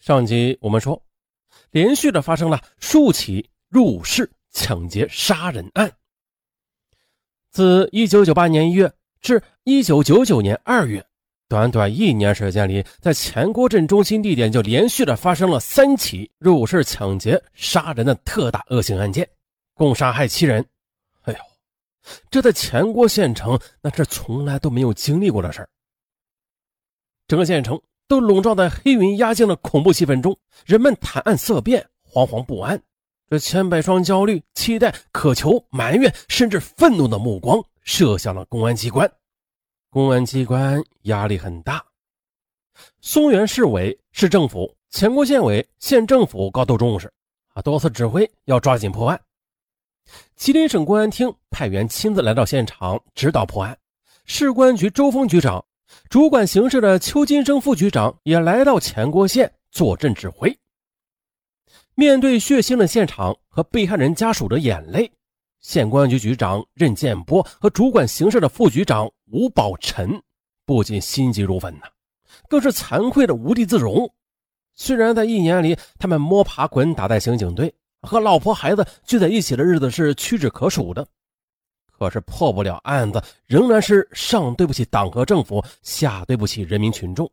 上集我们说，连续的发生了数起入室抢劫杀人案。自1998年1月至1999年2月，短短一年时间里，在前郭镇中心地点就连续的发生了三起入室抢劫杀人的特大恶性案件，共杀害七人。哎呦，这在前郭县城那是从来都没有经历过的事儿。整个县城。都笼罩在黑云压境的恐怖气氛中，人们谈案色变，惶惶不安。这千百双焦虑、期待、渴求、埋怨，甚至愤怒的目光射向了公安机关。公安机关压力很大。松原市委、市政府、前郭县委、县政府高度重视，啊，多次指挥要抓紧破案。吉林省公安厅派员亲自来到现场指导破案。市公安局周峰局长。主管刑事的邱金生副局长也来到前郭县坐镇指挥。面对血腥的现场和被害人家属的眼泪，县公安局局长任建波和主管刑事的副局长吴宝臣不仅心急如焚呐，更是惭愧的无地自容。虽然在一年里，他们摸爬滚打在刑警队，和老婆孩子聚在一起的日子是屈指可数的。可是破不了案子，仍然是上对不起党和政府，下对不起人民群众。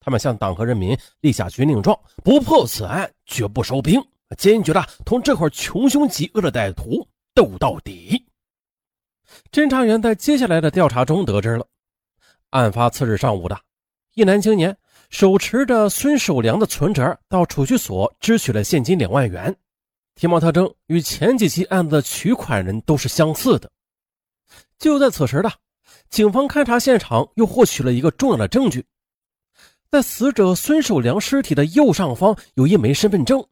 他们向党和人民立下军令状：不破此案，绝不收兵，坚决的同这伙穷凶极恶的歹徒斗到底。侦查员在接下来的调查中得知了，案发次日上午的一男青年手持着孙守良的存折到储蓄所支取了现金两万元。体貌特征与前几起案子的取款人都是相似的。就在此时的，警方勘查现场又获取了一个重要的证据，在死者孙守良尸体的右上方有一枚身份证，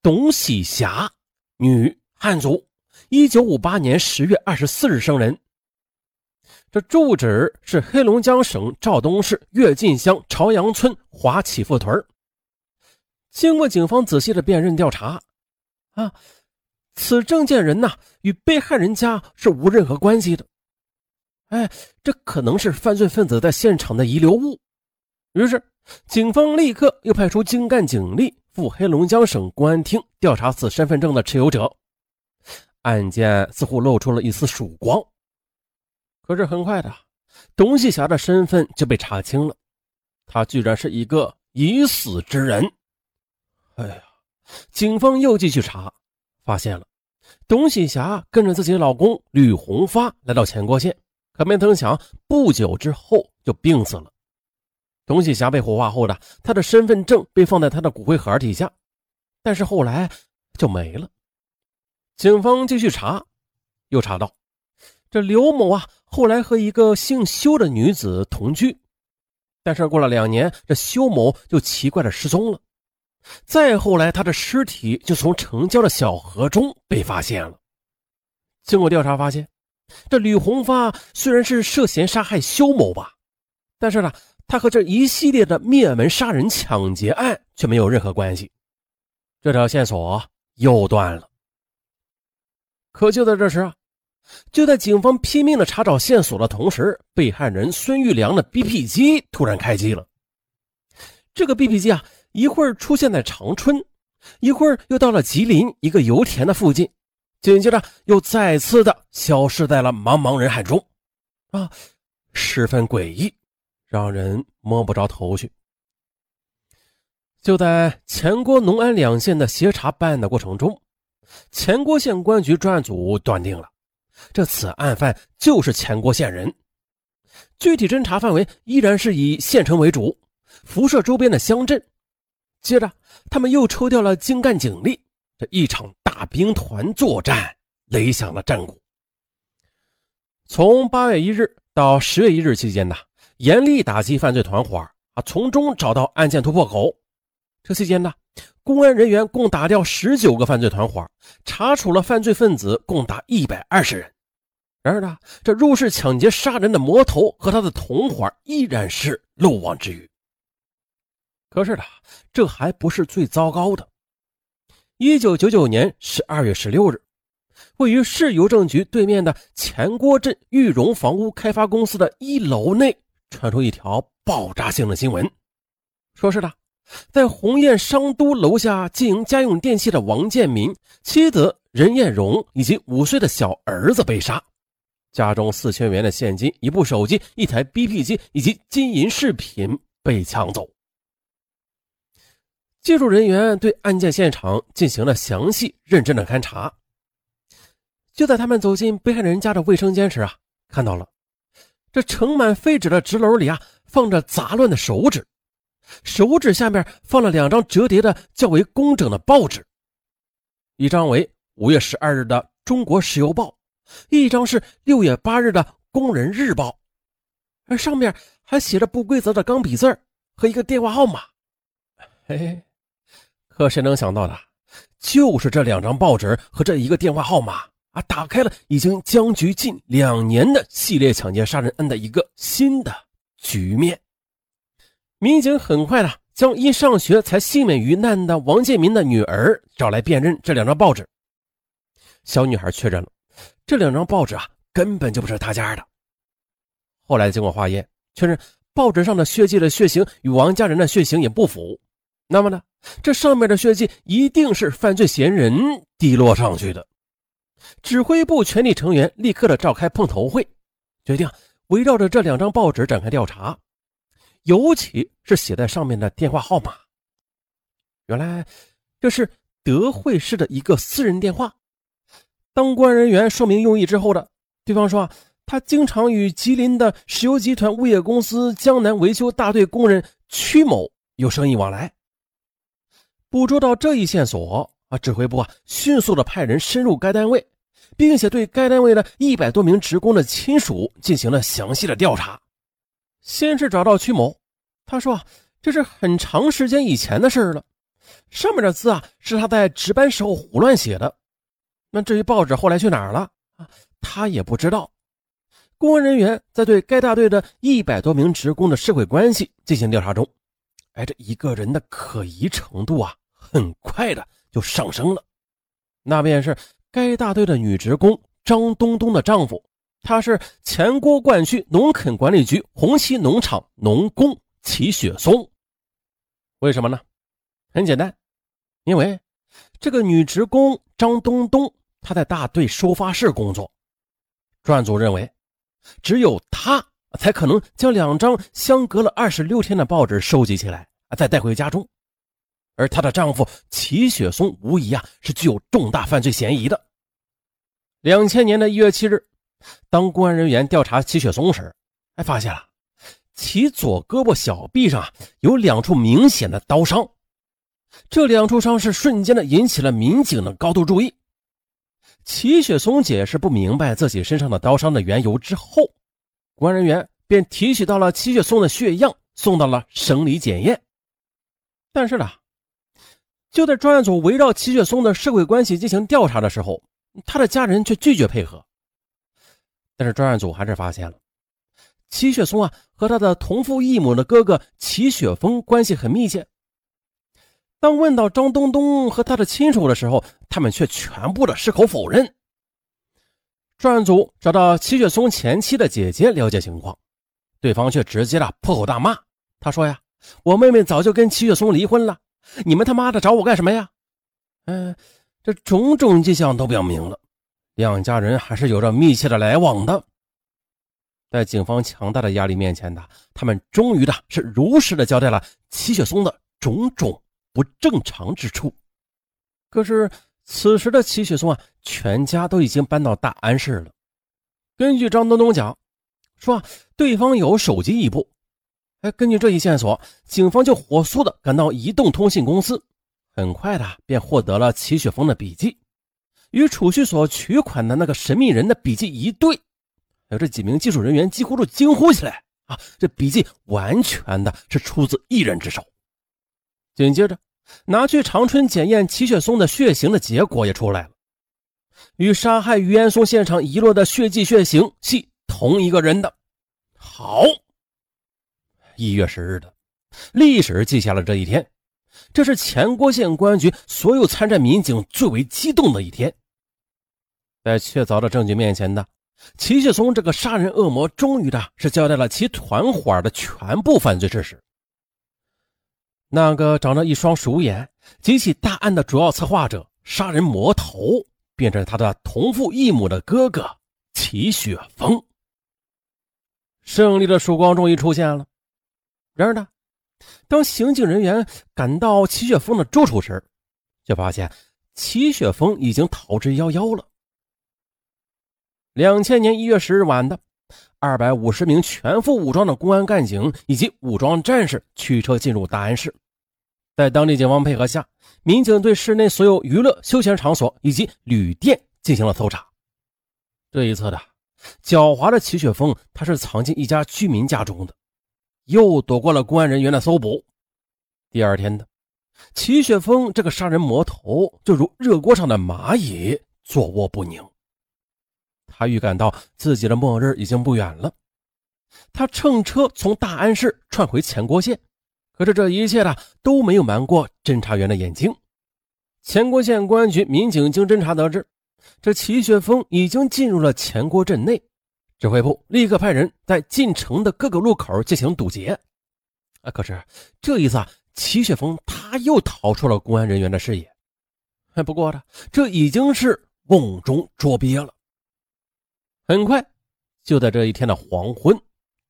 董喜霞，女，汉族，一九五八年十月二十四日生人。这住址是黑龙江省肇东市跃进乡朝阳村华启富屯经过警方仔细的辨认调查。啊，此证件人呐，与被害人家是无任何关系的。哎，这可能是犯罪分子在现场的遗留物。于是，警方立刻又派出精干警力赴黑龙江省公安厅调查此身份证的持有者。案件似乎露出了一丝曙光。可是很快的，董喜霞的身份就被查清了，她居然是一个已死之人。哎呀！警方又继续查，发现了董喜霞跟着自己老公吕红发来到前郭县，可没成想不久之后就病死了。董喜霞被火化后的，她的身份证被放在她的骨灰盒底下，但是后来就没了。警方继续查，又查到这刘某啊，后来和一个姓修的女子同居，但是过了两年，这修某就奇怪的失踪了。再后来，他的尸体就从城郊的小河中被发现了。经过调查发现，这吕红发虽然是涉嫌杀害肖某吧，但是呢，他和这一系列的灭门杀人抢劫案却没有任何关系。这条线索又断了。可就在这时啊，就在警方拼命的查找线索的同时，被害人孙玉良的 BP 机突然开机了。这个 BP 机啊。一会儿出现在长春，一会儿又到了吉林一个油田的附近，紧接着又再次的消失在了茫茫人海中，啊，十分诡异，让人摸不着头绪。就在前郭农安两县的协查办案的过程中，前郭县公安局专案组断定了，这此案犯就是前郭县人，具体侦查范围依然是以县城为主，辐射周边的乡镇。接着，他们又抽调了精干警力，这一场大兵团作战擂响了战鼓。从八月一日到十月一日期间呢，严厉打击犯罪团伙啊，从中找到案件突破口。这期间呢，公安人员共打掉十九个犯罪团伙，查处了犯罪分子共达一百二十人。然而呢，这入室抢劫杀人的魔头和他的同伙依然是漏网之鱼。可是的，这还不是最糟糕的。一九九九年十二月十六日，位于市邮政局对面的前郭镇玉荣房屋开发公司的一楼内传出一条爆炸性的新闻，说是的，在鸿雁商都楼下经营家用电器的王建民、妻子任艳荣以及五岁的小儿子被杀，家中四千元的现金、一部手机、一台 BP 机以及金银饰品被抢走。技术人员对案件现场进行了详细认真的勘查。就在他们走进被害人家的卫生间时啊，看到了这盛满废纸的纸篓里啊，放着杂乱的手纸。手指下面放了两张折叠的较为工整的报纸，一张为五月十二日的《中国石油报》，一张是六月八日的《工人日报》，而上面还写着不规则的钢笔字和一个电话号码。嘿嘿，可谁能想到的，就是这两张报纸和这一个电话号码啊，打开了已经僵局近两年的系列抢劫杀人案的一个新的局面。民警很快的将因上学才幸免于难的王建民的女儿找来辨认这两张报纸。小女孩确认了，这两张报纸啊根本就不是她家的。后来经过化验，确认报纸上的血迹的血型与王家人的血型也不符。那么呢，这上面的血迹一定是犯罪嫌疑人滴落上去的。指挥部全体成员立刻的召开碰头会，决定围绕着这两张报纸展开调查。尤其是写在上面的电话号码，原来这是德惠市的一个私人电话。当官人员说明用意之后的对方说啊，他经常与吉林的石油集团物业公司江南维修大队工人曲某有生意往来。捕捉到这一线索啊，指挥部啊迅速的派人深入该单位，并且对该单位的一百多名职工的亲属进行了详细的调查。先是找到曲某，他说：“这是很长时间以前的事了，上面的字啊是他在值班时候胡乱写的。那至于报纸后来去哪儿了啊，他也不知道。”公安人员在对该大队的一百多名职工的社会关系进行调查中，哎，这一个人的可疑程度啊，很快的就上升了。那便是该大队的女职工张东东的丈夫。他是前郭灌区农垦管理局红旗农场农工齐雪松，为什么呢？很简单，因为这个女职工张东东她在大队收发室工作，专案组认为只有她才可能将两张相隔了二十六天的报纸收集起来，再带回家中，而她的丈夫齐雪松无疑啊是具有重大犯罪嫌疑的。两千年的一月七日。当公安人员调查齐雪松时，还发现了其左胳膊小臂上有两处明显的刀伤，这两处伤势瞬间的引起了民警的高度注意。齐雪松解释不明白自己身上的刀伤的缘由之后，公安人员便提取到了齐雪松的血样，送到了省里检验。但是呢，就在专案组围绕齐雪松的社会关系进行调查的时候，他的家人却拒绝配合。但是专案组还是发现了齐雪松啊和他的同父异母的哥哥齐雪峰关系很密切。当问到张东东和他的亲属的时候，他们却全部的矢口否认。专案组找到齐雪松前妻的姐姐了解情况，对方却直接的破口大骂。他说呀：“我妹妹早就跟齐雪松离婚了，你们他妈的找我干什么呀？”嗯，这种种迹象都表明了。两家人还是有着密切的来往的，在警方强大的压力面前呢，他们终于的是如实的交代了齐雪松的种种不正常之处。可是此时的齐雪松啊，全家都已经搬到大安市了。根据张东东讲，说对方有手机一部，哎，根据这一线索，警方就火速的赶到移动通信公司，很快的便获得了齐雪峰的笔记。与储蓄所取款的那个神秘人的笔记一对，还有这几名技术人员几乎都惊呼起来啊！这笔记完全的是出自一人之手。紧接着，拿去长春检验齐雪松的血型的结果也出来了，与杀害于岩松现场遗落的血迹血型系同一个人的。好，一月十日的历史记下了这一天，这是前郭县公安局所有参战民警最为激动的一天。在确凿的证据面前的齐雪松这个杀人恶魔，终于的是交代了其团伙的全部犯罪事实。那个长着一双鼠眼、几起大案的主要策划者、杀人魔头，变成他的同父异母的哥哥齐雪峰。胜利的曙光终于出现了。然而呢，当刑警人员赶到齐雪峰的住处时，却发现齐雪峰已经逃之夭夭了。两千年一月十日晚的，二百五十名全副武装的公安干警以及武装战士驱车进入大安市，在当地警方配合下，民警对市内所有娱乐休闲场所以及旅店进行了搜查。这一次的狡猾的齐雪峰，他是藏进一家居民家中的，又躲过了公安人员的搜捕。第二天的，齐雪峰这个杀人魔头就如热锅上的蚂蚁，坐卧不宁。他预感到自己的末日已经不远了，他乘车从大安市窜回前郭县，可是这一切呢都没有瞒过侦查员的眼睛。前郭县公安局民警经侦查得知，这齐雪峰已经进入了前郭镇内，指挥部立刻派人在进城的各个路口进行堵截。啊，可是这一次啊，齐雪峰他又逃出了公安人员的视野。哎不过呢，这已经是瓮中捉鳖了。很快，就在这一天的黄昏，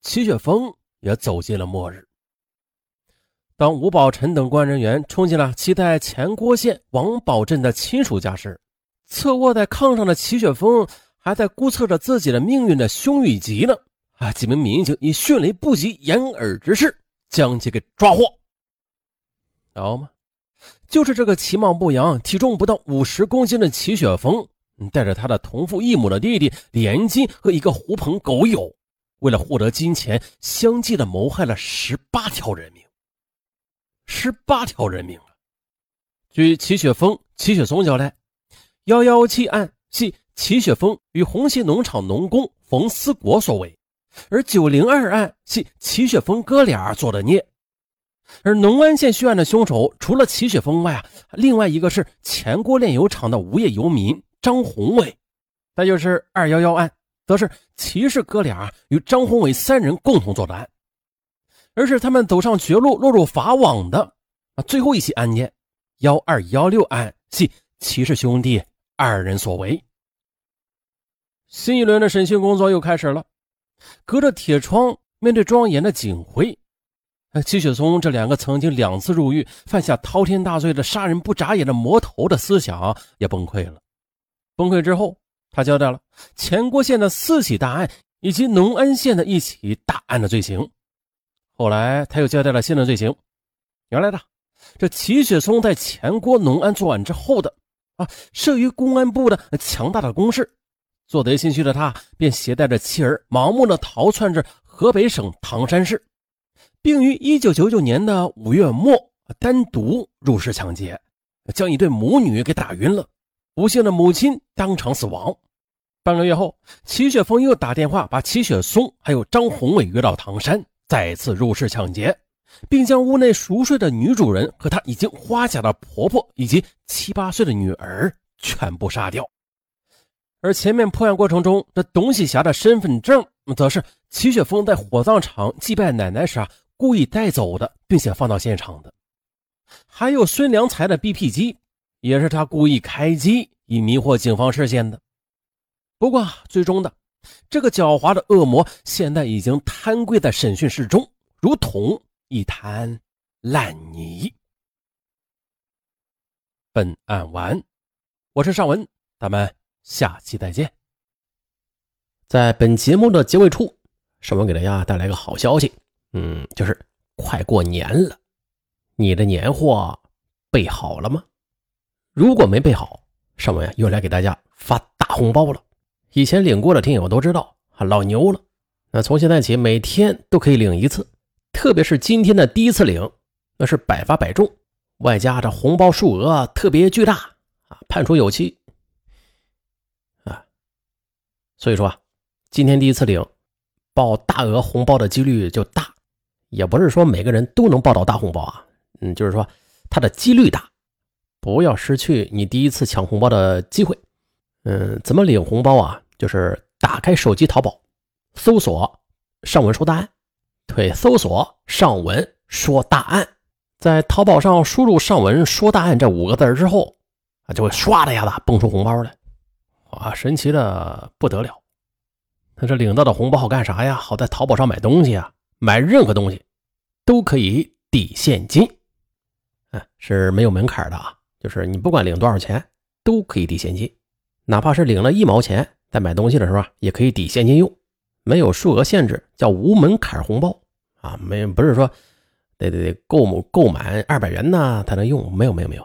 齐雪峰也走进了末日。当吴宝臣等公安人员冲进了期待前郭县王宝镇的亲属家时，侧卧在炕上的齐雪峰还在估测着自己的命运的凶与吉呢。啊！几名民警以迅雷不及掩耳之势将其给抓获。然后吗？就是这个其貌不扬、体重不到五十公斤的齐雪峰。带着他的同父异母的弟弟连金和一个狐朋狗友，为了获得金钱，相继的谋害了十八条人命。十八条人命啊！据齐雪峰、齐雪松交代，幺幺七案系齐雪峰与红旗农场农工冯思国所为，而九零二案系齐雪峰哥俩做的孽。而农安县血案的凶手，除了齐雪峰外啊，另外一个是前郭炼油厂的无业游民。张宏伟，再就是二幺幺案，则是齐氏哥俩与张宏伟三人共同作案，而是他们走上绝路、落入法网的啊最后一起案件幺二幺六案，系齐氏兄弟二人所为。新一轮的审讯工作又开始了，隔着铁窗，面对庄严的警徽，齐雪松这两个曾经两次入狱、犯下滔天大罪的杀人不眨眼的魔头的思想也崩溃了。崩溃之后，他交代了前郭县的四起大案以及农安县的一起大案的罪行。后来，他又交代了新的罪行。原来的这齐雪松在前郭农安作案之后的啊，慑于公安部的强大的攻势，做贼心虚的他便携带着妻儿，盲目的逃窜至河北省唐山市，并于一九九九年的五月末单独入室抢劫，将一对母女给打晕了。不幸的母亲当场死亡。半个月后，齐雪峰又打电话把齐雪松还有张宏伟约到唐山，再次入室抢劫，并将屋内熟睡的女主人和她已经花甲的婆婆以及七八岁的女儿全部杀掉。而前面破案过程中，这董喜霞的身份证，则是齐雪峰在火葬场祭拜奶奶时啊故意带走的，并且放到现场的。还有孙良才的 BP 机。也是他故意开机以迷惑警方视线的。不过，最终的这个狡猾的恶魔现在已经瘫跪在审讯室中，如同一滩烂泥。本案完，我是尚文，咱们下期再见。在本节目的结尾处，尚文给大家带来个好消息，嗯，就是快过年了，你的年货备好了吗？如果没备好，上文又来给大家发大红包了。以前领过的听友都知道，老牛了。那从现在起，每天都可以领一次，特别是今天的第一次领，那是百发百中，外加这红包数额特别巨大啊，判处有期。所以说啊，今天第一次领，报大额红包的几率就大，也不是说每个人都能报到大红包啊，嗯，就是说它的几率大。不要失去你第一次抢红包的机会。嗯，怎么领红包啊？就是打开手机淘宝，搜索“上文说答案”，对，搜索“上文说答案”，在淘宝上输入“上文说答案”这五个字之后，啊，就会唰的一下子蹦出红包来，啊，神奇的不得了。那这领到的红包好干啥呀？好在淘宝上买东西啊，买任何东西都可以抵现金，哎，是没有门槛的啊，就是你不管领多少钱都可以抵现金，哪怕是领了一毛钱，在买东西的时候，也可以抵现金用，没有数额限制，叫无门槛红包啊，没不是说。得得得，购购满二百元呢才能用，没有没有没有，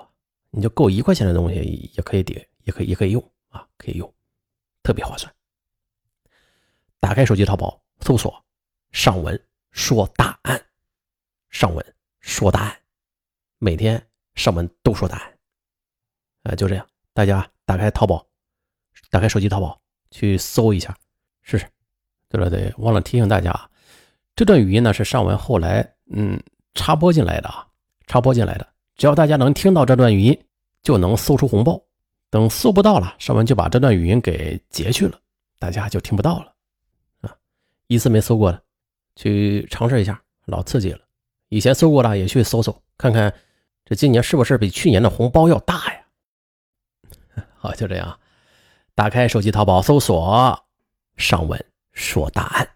你就够一块钱的东西也可以抵，也可以也可以用啊，可以用，特别划算。打开手机淘宝，搜索“上文说答案”，上文说答案，每天上文都说答案，啊，就这样，大家打开淘宝，打开手机淘宝去搜一下试试。对了对，忘了提醒大家，这段语音呢是上文后来嗯。插播进来的啊，插播进来的，只要大家能听到这段语音，就能搜出红包。等搜不到了，上文就把这段语音给截去了，大家就听不到了。啊，一次没搜过的，去尝试一下，老刺激了。以前搜过的也去搜搜，看看这今年是不是比去年的红包要大呀？好，就这样，打开手机淘宝搜索“上文说大案”。